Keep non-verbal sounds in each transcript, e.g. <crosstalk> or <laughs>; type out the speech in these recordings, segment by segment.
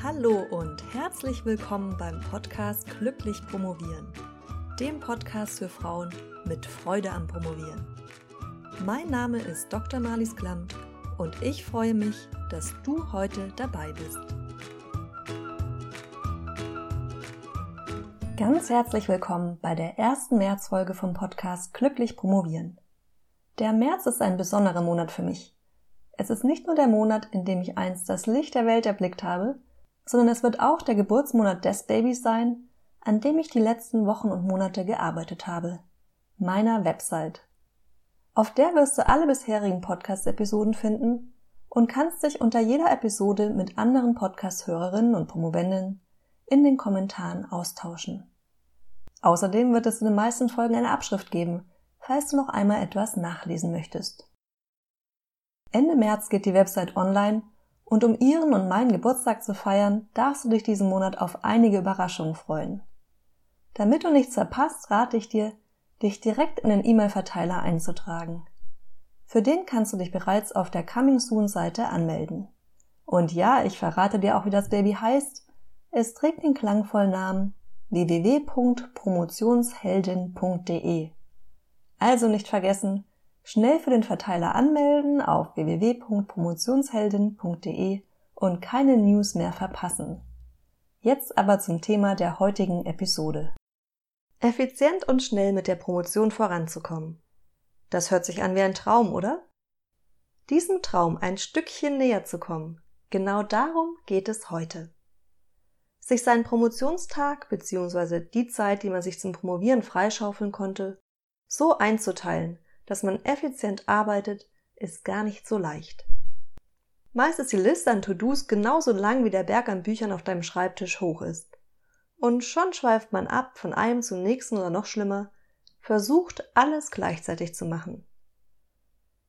Hallo und herzlich willkommen beim Podcast Glücklich Promovieren, dem Podcast für Frauen mit Freude am Promovieren. Mein Name ist Dr. Marlies Klamt und ich freue mich, dass du heute dabei bist. Ganz herzlich willkommen bei der ersten Märzfolge vom Podcast Glücklich Promovieren. Der März ist ein besonderer Monat für mich. Es ist nicht nur der Monat, in dem ich einst das Licht der Welt erblickt habe, sondern es wird auch der Geburtsmonat des Babys sein, an dem ich die letzten Wochen und Monate gearbeitet habe. Meiner Website. Auf der wirst du alle bisherigen Podcast-Episoden finden und kannst dich unter jeder Episode mit anderen Podcast-Hörerinnen und Promovenden in den Kommentaren austauschen. Außerdem wird es in den meisten Folgen eine Abschrift geben, falls du noch einmal etwas nachlesen möchtest. Ende März geht die Website online und um ihren und meinen Geburtstag zu feiern, darfst du dich diesen Monat auf einige Überraschungen freuen. Damit du nichts verpasst, rate ich dir, dich direkt in den E-Mail-Verteiler einzutragen. Für den kannst du dich bereits auf der Coming Soon Seite anmelden. Und ja, ich verrate dir auch, wie das Baby heißt. Es trägt den klangvollen Namen www.promotionsheldin.de. Also nicht vergessen, Schnell für den Verteiler anmelden auf www.promotionsheldin.de und keine News mehr verpassen. Jetzt aber zum Thema der heutigen Episode. Effizient und schnell mit der Promotion voranzukommen. Das hört sich an wie ein Traum, oder? Diesem Traum ein Stückchen näher zu kommen, genau darum geht es heute. Sich seinen Promotionstag bzw. die Zeit, die man sich zum Promovieren freischaufeln konnte, so einzuteilen, dass man effizient arbeitet, ist gar nicht so leicht. Meist ist die Liste an To-Dos genauso lang wie der Berg an Büchern auf deinem Schreibtisch hoch ist. Und schon schweift man ab von einem zum nächsten oder noch schlimmer, versucht alles gleichzeitig zu machen.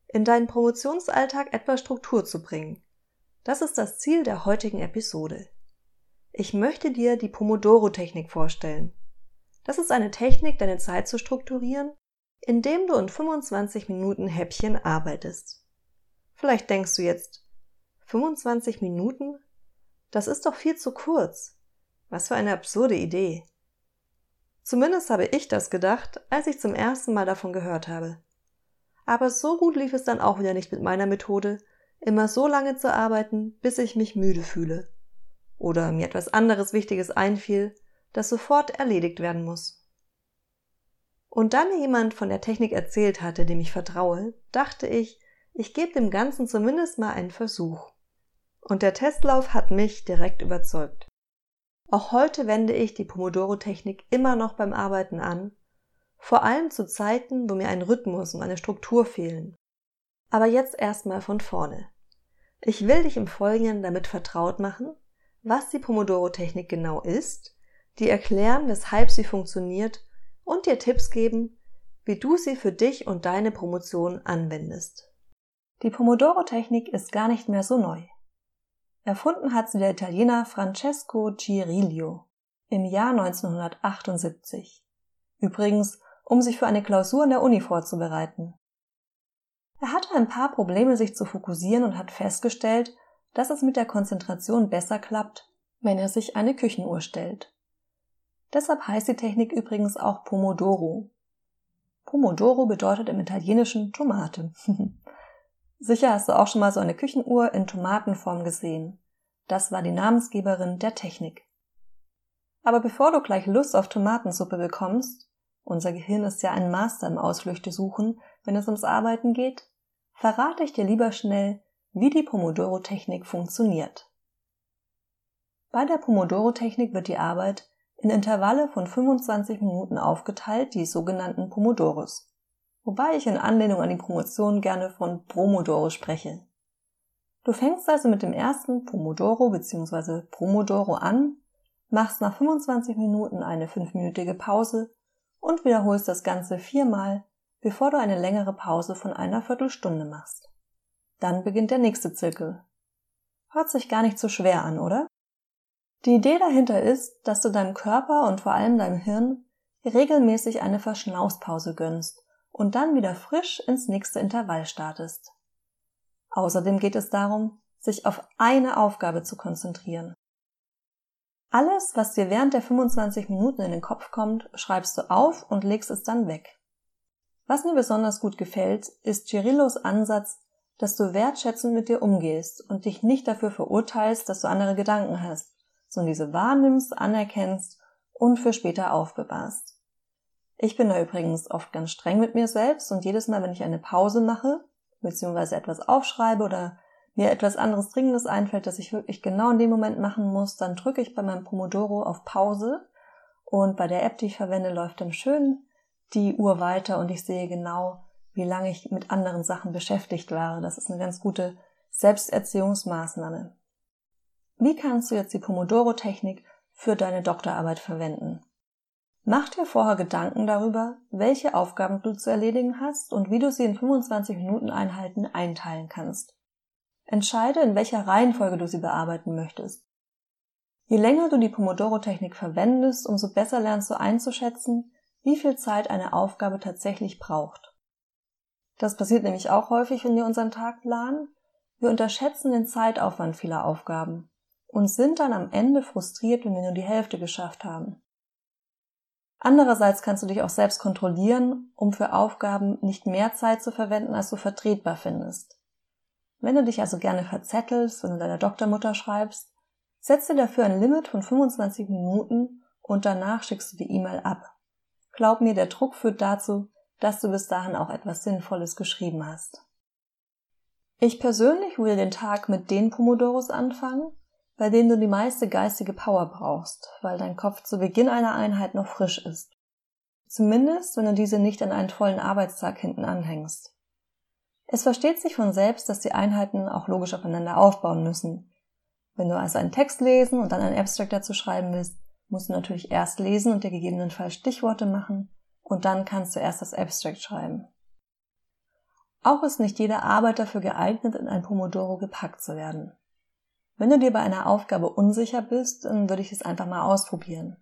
In deinen Promotionsalltag etwas Struktur zu bringen. Das ist das Ziel der heutigen Episode. Ich möchte dir die Pomodoro-Technik vorstellen. Das ist eine Technik, deine Zeit zu strukturieren indem du in 25 Minuten Häppchen arbeitest. Vielleicht denkst du jetzt, 25 Minuten? Das ist doch viel zu kurz. Was für eine absurde Idee. Zumindest habe ich das gedacht, als ich zum ersten Mal davon gehört habe. Aber so gut lief es dann auch wieder nicht mit meiner Methode, immer so lange zu arbeiten, bis ich mich müde fühle. Oder mir etwas anderes Wichtiges einfiel, das sofort erledigt werden muss. Und da mir jemand von der Technik erzählt hatte, dem ich vertraue, dachte ich, ich gebe dem Ganzen zumindest mal einen Versuch. Und der Testlauf hat mich direkt überzeugt. Auch heute wende ich die Pomodoro-Technik immer noch beim Arbeiten an, vor allem zu Zeiten, wo mir ein Rhythmus und eine Struktur fehlen. Aber jetzt erstmal von vorne. Ich will dich im Folgenden damit vertraut machen, was die Pomodoro-Technik genau ist, die erklären, weshalb sie funktioniert und dir Tipps geben, wie du sie für dich und deine Promotion anwendest. Die Pomodoro-Technik ist gar nicht mehr so neu. Erfunden hat sie der Italiener Francesco Cirillo im Jahr 1978. Übrigens, um sich für eine Klausur in der Uni vorzubereiten. Er hatte ein paar Probleme, sich zu fokussieren und hat festgestellt, dass es mit der Konzentration besser klappt, wenn er sich eine Küchenuhr stellt. Deshalb heißt die Technik übrigens auch Pomodoro. Pomodoro bedeutet im Italienischen Tomate. <laughs> Sicher hast du auch schon mal so eine Küchenuhr in Tomatenform gesehen. Das war die Namensgeberin der Technik. Aber bevor du gleich Lust auf Tomatensuppe bekommst, unser Gehirn ist ja ein Master im Ausflüchte suchen, wenn es ums Arbeiten geht, verrate ich dir lieber schnell, wie die Pomodoro-Technik funktioniert. Bei der Pomodoro-Technik wird die Arbeit in Intervalle von 25 Minuten aufgeteilt, die sogenannten Pomodoros. Wobei ich in Anlehnung an die Promotion gerne von Promodoro spreche. Du fängst also mit dem ersten Pomodoro bzw. Promodoro an, machst nach 25 Minuten eine fünfminütige Pause und wiederholst das Ganze viermal, bevor du eine längere Pause von einer Viertelstunde machst. Dann beginnt der nächste Zirkel. Hört sich gar nicht so schwer an, oder? Die Idee dahinter ist, dass du deinem Körper und vor allem deinem Hirn regelmäßig eine Verschnaufspause gönnst und dann wieder frisch ins nächste Intervall startest. Außerdem geht es darum, sich auf eine Aufgabe zu konzentrieren. Alles, was dir während der 25 Minuten in den Kopf kommt, schreibst du auf und legst es dann weg. Was mir besonders gut gefällt, ist Cirillos Ansatz, dass du wertschätzend mit dir umgehst und dich nicht dafür verurteilst, dass du andere Gedanken hast, sondern diese wahrnimmst, anerkennst und für später aufbewahrst. Ich bin da übrigens oft ganz streng mit mir selbst und jedes Mal, wenn ich eine Pause mache, beziehungsweise etwas aufschreibe oder mir etwas anderes Dringendes einfällt, das ich wirklich genau in dem Moment machen muss, dann drücke ich bei meinem Pomodoro auf Pause und bei der App, die ich verwende, läuft dann schön die Uhr weiter und ich sehe genau, wie lange ich mit anderen Sachen beschäftigt war. Das ist eine ganz gute Selbsterziehungsmaßnahme. Wie kannst du jetzt die Pomodoro-Technik für deine Doktorarbeit verwenden? Mach dir vorher Gedanken darüber, welche Aufgaben du zu erledigen hast und wie du sie in 25 Minuten Einheiten einteilen kannst. Entscheide, in welcher Reihenfolge du sie bearbeiten möchtest. Je länger du die Pomodoro-Technik verwendest, umso besser lernst du einzuschätzen, wie viel Zeit eine Aufgabe tatsächlich braucht. Das passiert nämlich auch häufig, wenn wir unseren Tag planen. Wir unterschätzen den Zeitaufwand vieler Aufgaben und sind dann am Ende frustriert, wenn wir nur die Hälfte geschafft haben. Andererseits kannst du dich auch selbst kontrollieren, um für Aufgaben nicht mehr Zeit zu verwenden, als du vertretbar findest. Wenn du dich also gerne verzettelst, wenn du deiner Doktormutter schreibst, setz dir dafür ein Limit von 25 Minuten und danach schickst du die E-Mail ab. Glaub mir, der Druck führt dazu, dass du bis dahin auch etwas Sinnvolles geschrieben hast. Ich persönlich würde den Tag mit den Pomodoros anfangen, bei denen du die meiste geistige Power brauchst, weil dein Kopf zu Beginn einer Einheit noch frisch ist. Zumindest, wenn du diese nicht an einen vollen Arbeitstag hinten anhängst. Es versteht sich von selbst, dass die Einheiten auch logisch aufeinander aufbauen müssen. Wenn du also einen Text lesen und dann einen Abstract dazu schreiben willst, musst du natürlich erst lesen und dir gegebenenfalls Stichworte machen und dann kannst du erst das Abstract schreiben. Auch ist nicht jede Arbeit dafür geeignet, in ein Pomodoro gepackt zu werden. Wenn du dir bei einer Aufgabe unsicher bist, dann würde ich es einfach mal ausprobieren.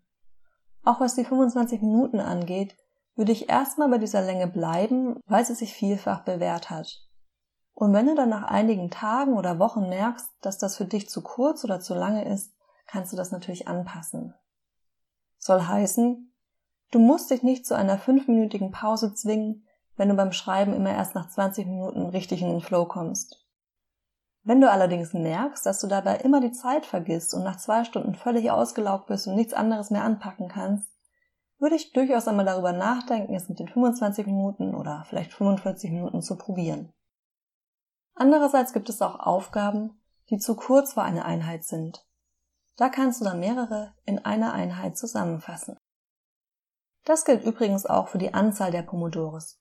Auch was die 25 Minuten angeht, würde ich erstmal bei dieser Länge bleiben, weil sie sich vielfach bewährt hat. Und wenn du dann nach einigen Tagen oder Wochen merkst, dass das für dich zu kurz oder zu lange ist, kannst du das natürlich anpassen. Soll heißen, du musst dich nicht zu einer fünfminütigen Pause zwingen, wenn du beim Schreiben immer erst nach 20 Minuten richtig in den Flow kommst. Wenn du allerdings merkst, dass du dabei immer die Zeit vergisst und nach zwei Stunden völlig ausgelaugt bist und nichts anderes mehr anpacken kannst, würde ich durchaus einmal darüber nachdenken, es mit den 25 Minuten oder vielleicht 45 Minuten zu probieren. Andererseits gibt es auch Aufgaben, die zu kurz für eine Einheit sind. Da kannst du dann mehrere in einer Einheit zusammenfassen. Das gilt übrigens auch für die Anzahl der Pomodoros.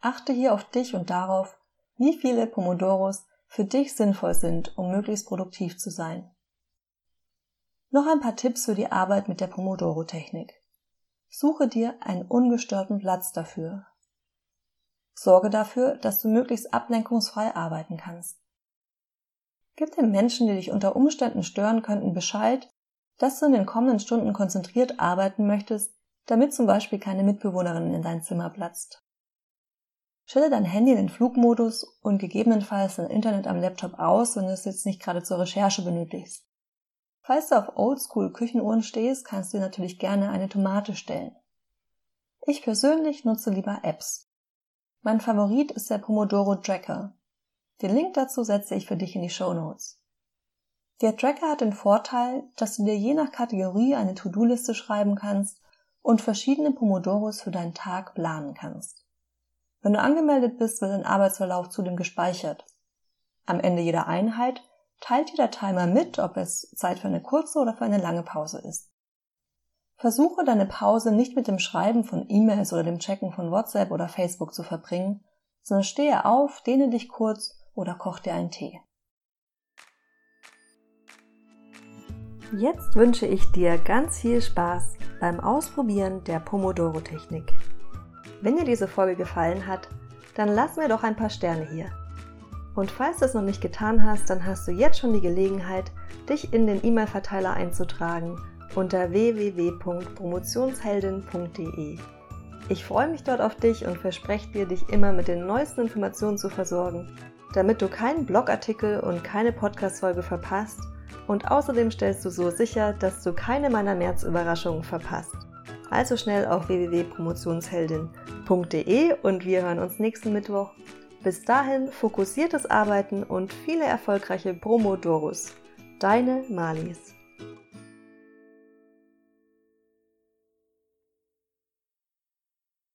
Achte hier auf dich und darauf, wie viele Pomodoros für dich sinnvoll sind, um möglichst produktiv zu sein. Noch ein paar Tipps für die Arbeit mit der Pomodoro-Technik. Suche dir einen ungestörten Platz dafür. Sorge dafür, dass du möglichst ablenkungsfrei arbeiten kannst. Gib den Menschen, die dich unter Umständen stören könnten, Bescheid, dass du in den kommenden Stunden konzentriert arbeiten möchtest, damit zum Beispiel keine Mitbewohnerin in dein Zimmer platzt. Stelle dein Handy in den Flugmodus und gegebenenfalls dein Internet am Laptop aus, wenn du es jetzt nicht gerade zur Recherche benötigst. Falls du auf Oldschool Küchenuhren stehst, kannst du dir natürlich gerne eine Tomate stellen. Ich persönlich nutze lieber Apps. Mein Favorit ist der Pomodoro Tracker. Den Link dazu setze ich für dich in die Show Notes. Der Tracker hat den Vorteil, dass du dir je nach Kategorie eine To-Do-Liste schreiben kannst und verschiedene Pomodoros für deinen Tag planen kannst. Wenn du angemeldet bist, wird dein Arbeitsverlauf zudem gespeichert. Am Ende jeder Einheit teilt dir der Timer mit, ob es Zeit für eine kurze oder für eine lange Pause ist. Versuche deine Pause nicht mit dem Schreiben von E-Mails oder dem Checken von WhatsApp oder Facebook zu verbringen, sondern stehe auf, dehne dich kurz oder koch dir einen Tee. Jetzt wünsche ich dir ganz viel Spaß beim Ausprobieren der Pomodoro-Technik. Wenn dir diese Folge gefallen hat, dann lass mir doch ein paar Sterne hier und falls du es noch nicht getan hast, dann hast du jetzt schon die Gelegenheit, dich in den E-Mail-Verteiler einzutragen unter www.promotionsheldin.de. Ich freue mich dort auf dich und verspreche dir, dich immer mit den neuesten Informationen zu versorgen, damit du keinen Blogartikel und keine Podcast-Folge verpasst Und außerdem stellst du so sicher, dass du keine meiner März-Überraschungen verpasst. Also schnell auf www.promotionsheldin.de und wir hören uns nächsten Mittwoch. Bis dahin fokussiertes Arbeiten und viele erfolgreiche Promodorus. Deine Malis.